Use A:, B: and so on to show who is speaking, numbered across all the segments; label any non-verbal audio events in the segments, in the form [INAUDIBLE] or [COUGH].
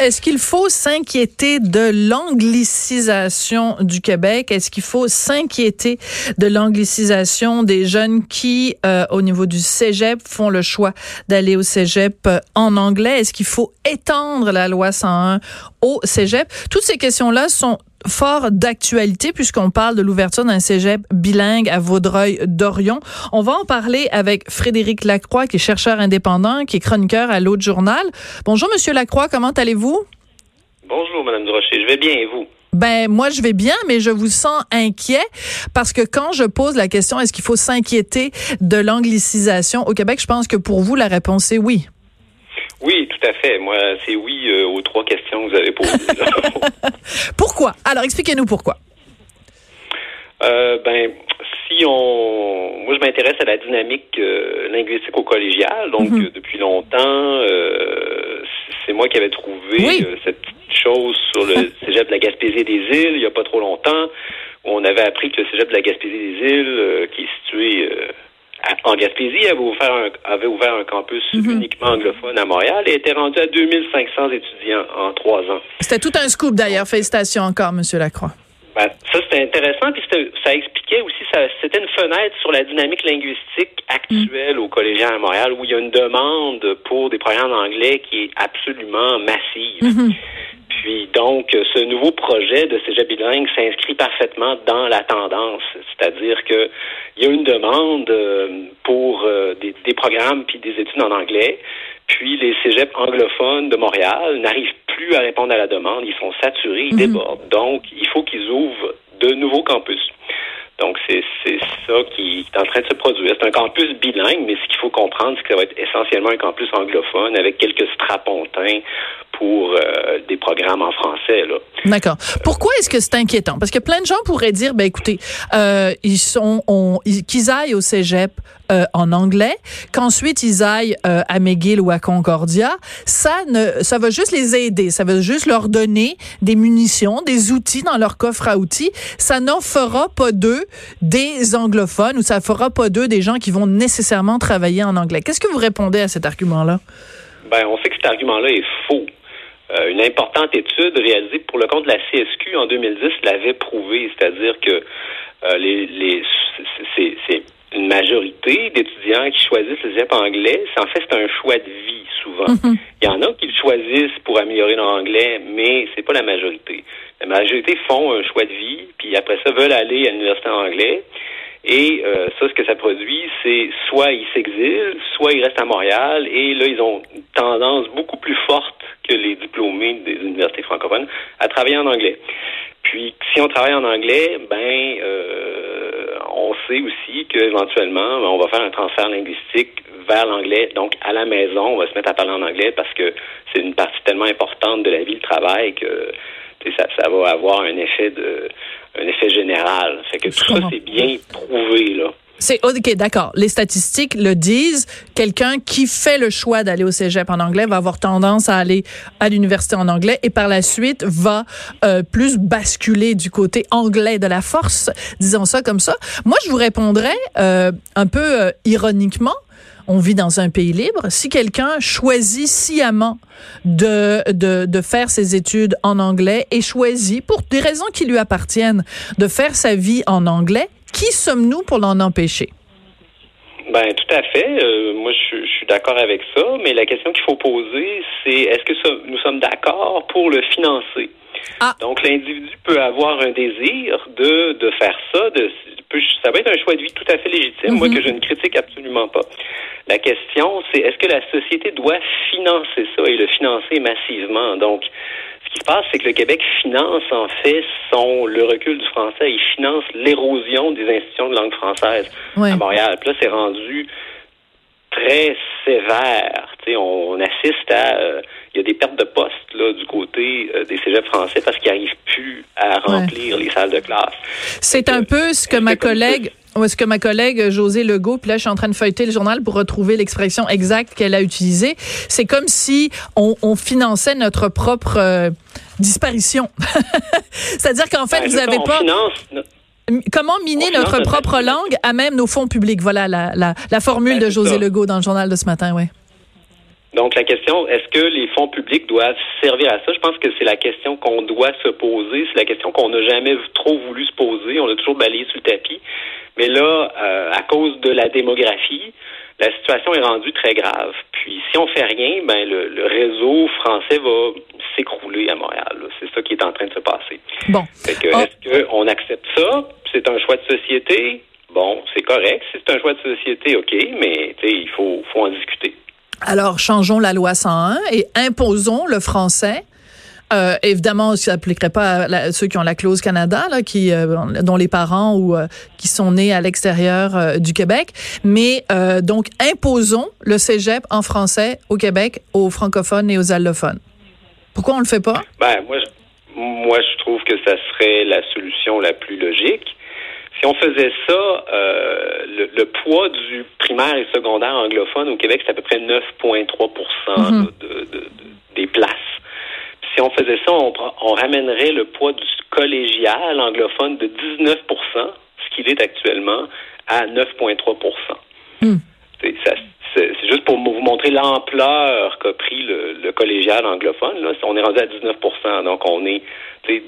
A: Est-ce qu'il faut s'inquiéter de l'anglicisation du Québec? Est-ce qu'il faut s'inquiéter de l'anglicisation des jeunes qui, euh, au niveau du cégep, font le choix d'aller au cégep euh, en anglais? Est-ce qu'il faut étendre la loi 101 au cégep? Toutes ces questions-là sont fort d'actualité puisqu'on parle de l'ouverture d'un cégep bilingue à Vaudreuil-Dorion. On va en parler avec Frédéric Lacroix, qui est chercheur indépendant, qui est chroniqueur à l'autre journal. Bonjour, Monsieur Lacroix, comment allez-vous?
B: Bonjour, Madame Durocher. Je vais bien et vous?
A: Ben moi je vais bien, mais je vous sens inquiet parce que quand je pose la question est-ce qu'il faut s'inquiéter de l'anglicisation au Québec, je pense que pour vous la réponse est oui.
B: Oui, tout à fait. Moi, c'est oui euh, aux trois questions que vous avez posées. [LAUGHS]
A: pourquoi? Alors, expliquez-nous pourquoi.
B: Euh, ben, si on, moi, je m'intéresse à la dynamique euh, linguistique au collégial, donc mhm. depuis longtemps, c'est moi qui avais trouvé cette petite chose sur le [LAUGHS] cégep de la Gaspésie des îles, il n'y a pas trop longtemps, où on avait appris que le cégep de la Gaspésie des îles, qui est situé en Gaspésie avait ouvert un, avait ouvert un campus mhm. uniquement anglophone à Montréal et était rendu à 2500 étudiants en trois ans.
A: C'était tout un scoop d'ailleurs. Félicitations encore, M. Lacroix.
B: Ben, ça, c'était intéressant, puis ça expliquait aussi, c'était une fenêtre sur la dynamique linguistique actuelle mhm. au collégien à Montréal, où il y a une demande pour des programmes d'anglais qui est absolument massive. Mhm. Puis donc, ce nouveau projet de cégep bilingue s'inscrit parfaitement dans la tendance, c'est-à-dire que il y a une demande euh, pour euh, des, des, programmes puis des études en anglais. Puis les cégeps anglophones de Montréal n'arrivent plus à répondre à la demande. Ils sont saturés, ils mhm. débordent. Donc, il faut qu'ils ouvrent de nouveaux campus. Donc, c'est ça qui est en train de se produire. C'est un campus bilingue, mais ce qu'il faut comprendre, c'est que ça va être essentiellement un campus anglophone avec quelques strapontins pour euh, des programmes en français.
A: D'accord. Pourquoi est-ce que c'est inquiétant? Parce que plein de gens pourraient dire, ben écoutez, euh, ils sont, qu'ils aillent au cégep euh, en anglais, qu'ensuite ils aillent euh, à McGill ou à Concordia, ça ne, ça va juste les aider, ça va juste leur donner des munitions, des outils dans leur coffre à outils. Ça n'en fera pas d'eux des anglophones ou ça fera pas d'eux des gens qui vont nécessairement travailler en anglais. Qu'est-ce que vous répondez à cet argument-là?
B: Ben, on sait que cet argument-là est faux. Euh, une importante étude réalisée pour le compte de la CSQ en 2010 l'avait prouvé, c'est-à-dire que euh, les, les c'est une majorité d'étudiants qui choisissent le CEP anglais. En fait, c'est un choix de vie souvent. Mm-hmm. Il y en a qui le choisissent pour améliorer leur anglais, mais c'est pas la majorité. La majorité font un choix de vie, puis après ça veulent aller à l'université en anglais. Et euh, ça, ce que ça produit, c'est soit ils s'exilent, soit ils restent à Montréal, et là, ils ont une tendance beaucoup plus forte que les diplômés des universités francophones à travailler en anglais. Puis, si on travaille en anglais, ben, euh, on sait aussi qu'éventuellement, ben, on va faire un transfert linguistique vers l'anglais. Donc, à la maison, on va se mettre à parler en anglais parce que c'est une partie tellement importante de la vie, le travail, que ça, ça va avoir un effet de un effet général. Fait que tout ça, c'est bien prouvé, là.
A: C'est OK, d'accord. Les statistiques le disent. Quelqu'un qui fait le choix d'aller au cégep en anglais va avoir tendance à aller à l'université en anglais et par la suite va euh, plus basculer du côté anglais de la force, disons ça comme ça. Moi, je vous répondrais euh, un peu euh, ironiquement. On vit dans un pays libre. Si quelqu'un choisit sciemment de, de, de faire ses études en anglais et choisit, pour des raisons qui lui appartiennent, de faire sa vie en anglais, qui sommes-nous pour l'en empêcher?
B: Ben tout à fait. Euh, moi, je, suis d'accord avec ça, mais la question qu'il faut poser, c'est est-ce que nous sommes d'accord pour le financer? Ah. Donc, l'individu peut avoir un désir de, de faire ça. De, ça peut être un choix de vie tout à fait légitime, moi, mhm. que je ne critique absolument pas. La question, c'est est-ce que la société doit financer ça et le financer massivement? Donc, ce qui se passe, c'est que le Québec finance en fait son le recul du français. Il finance l'érosion des institutions de langue française à Montréal. Puis là, c'est rendu très sévère. on, on assiste à euh, il y a des pertes de postes là, du côté euh, des cégeps français parce qu'ils n'arrivent plus à remplir les salles de classe.
A: C'est un peu ce que ma collègue est-ce que ma collègue José Legault, puis là je suis en train de feuilleter le journal pour retrouver l'expression exacte qu'elle a utilisée, c'est comme si on, on, finançait notre propre euh, disparition. [LAUGHS] C'est-à-dire qu'en fait, ben, vous n'avez pas... Comment miner notre propre langue à même nos fonds publics? Voilà la, la, la formule ben, de José Legault dans le journal de ce matin, oui.
B: Donc la question, est-ce que les fonds publics doivent servir à ça? Je pense que c'est la question qu'on doit se poser. C'est la question qu'on n'a jamais trop voulu se poser. On a toujours balayé sur le tapis. Mais là, euh, à cause de la démographie, la situation est rendue très grave. Puis si on fait rien, ben le, réseau français va s'écrouler à Montréal. C'est ça qui est en train de se passer.
A: Bon.
B: Oh. Est-ce qu'on accepte ça? C'est un choix de société? Bon, c'est correct. C'est un choix de société, OK, mais il faut, faut en discuter.
A: Alors, changeons la loi 101 et imposons le français. Euh, évidemment, ça s'appliquerait pas à ceux qui ont la clause Canada, là, qui, euh, dont les parents ou euh, qui sont nés à l'extérieur euh, du Québec. Mais donc, imposons le cégep en français au Québec aux francophones et aux allophones. Pourquoi on le fait pas?
B: Ben moi, je, moi, je trouve que ça serait la solution la plus logique. Si on faisait ça, euh, le, poids du primaire et secondaire anglophone au Québec, c'est à peu près 9,3% mhm. des places. Si on faisait ça, on, ramènerait le poids du collégial anglophone de 19% ce qu'il est actuellement, à 9,3 mm. C'est juste pour vous montrer l'ampleur qu'a pris le, collégial anglophone. Là. On est rendu à 19% donc on est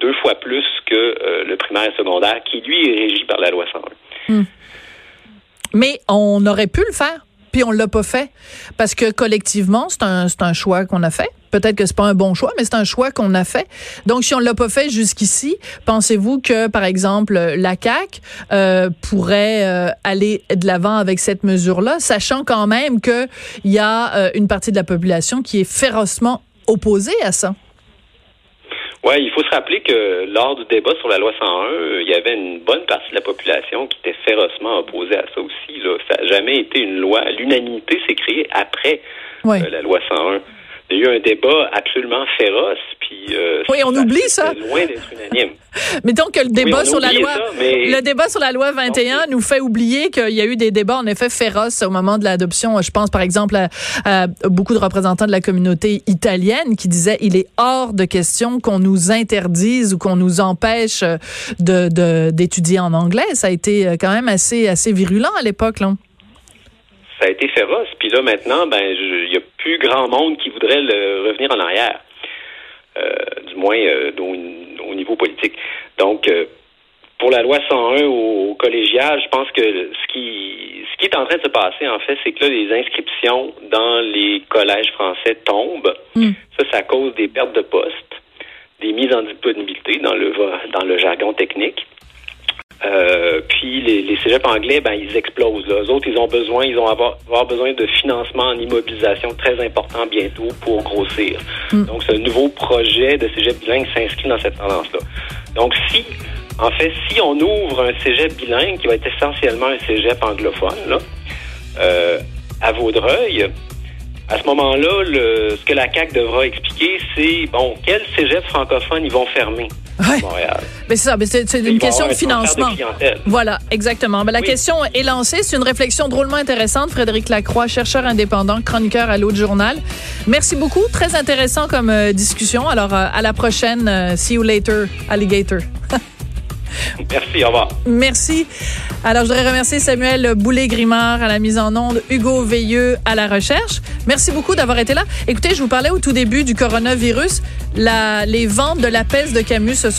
B: deux fois plus que euh, le primaire et secondaire, qui lui est régi par la loi 101. Hmm.
A: Mais on aurait pu le faire, puis on l'a pas fait, parce que collectivement, c'est un, un choix qu'on a fait. Peut-être que c'est pas un bon choix, mais c'est un choix qu'on a fait. Donc, si on l'a pas fait jusqu'ici, pensez-vous que, par exemple, la CAC euh, pourrait euh, aller de l'avant avec cette mesure-là, sachant quand même qu'il y a une partie de la population qui est férocement opposée à ça?
B: Oui, il faut se rappeler que lors du débat sur la loi 101, il y avait une bonne partie de la population qui était férocement opposée à ça aussi. Là. Ça n'a jamais été une loi. L'unanimité s'est créée après euh, la loi 101. Il y a eu un débat absolument féroce, puis euh,
A: oui, on oublie ça.
B: Loin d'être unanime. [LAUGHS]
A: Mais donc le débat sur la loi, le débat sur la loi 21 nous fait oublier qu'il y a eu des débats en effet féroces au moment de l'adoption. Je pense par exemple à, beaucoup de représentants de la communauté italienne qui disaient il est hors de question qu'on nous interdise ou qu'on nous empêche de d'étudier en anglais. Ça a été euh, quand même assez assez virulent à l'époque là
B: ça a été féroce. Puis là, maintenant, ben, il n'y a plus grand monde qui voudrait le revenir en arrière, euh, du moins euh, au, niveau politique. Donc, euh, pour la loi 101 au, collégial, je pense que ce qui, ce qui est en train de se passer, en fait, c'est que là, les inscriptions dans les collèges français tombent. Hmm. Ça, ça cause des pertes de postes, des mises en disponibilité dans le, dans le jargon technique. Euh, puis les, les cégeps anglais, ben ils explosent. Là. Eux autres, ils ont besoin, ils vont avoir, avoir besoin de financement en immobilisation très important bientôt pour grossir. Hmm. Donc, ce nouveau projet de cégep bilingue s'inscrit dans cette tendance-là. Donc, si, en fait, si on ouvre un cégep bilingue qui va être essentiellement un cégep anglophone, là, euh, à Vaudreuil, à ce moment-là, ce que la CAC devra expliquer, c'est bon, quels cégeps francophones ils vont fermer
A: ouais. Montréal? Mais c'est ça, mais c'est, une question de financement. voilà, exactement. Mais la question est lancée. C'est une réflexion drôlement intéressante. Frédéric Lacroix, chercheur indépendant, chroniqueur à l'autre journal. Merci beaucoup. Très intéressant comme euh, discussion. Alors, euh, à la prochaine. Euh, see you later, alligator. [LAUGHS]
B: Merci,
A: Merci. Alors, je voudrais remercier Samuel Boulet-Grimard à la mise en onde, Hugo Veilleux à la recherche. Merci beaucoup d'avoir été là. Écoutez, je vous parlais au tout début du coronavirus. Les ventes de la peste de Camus se sont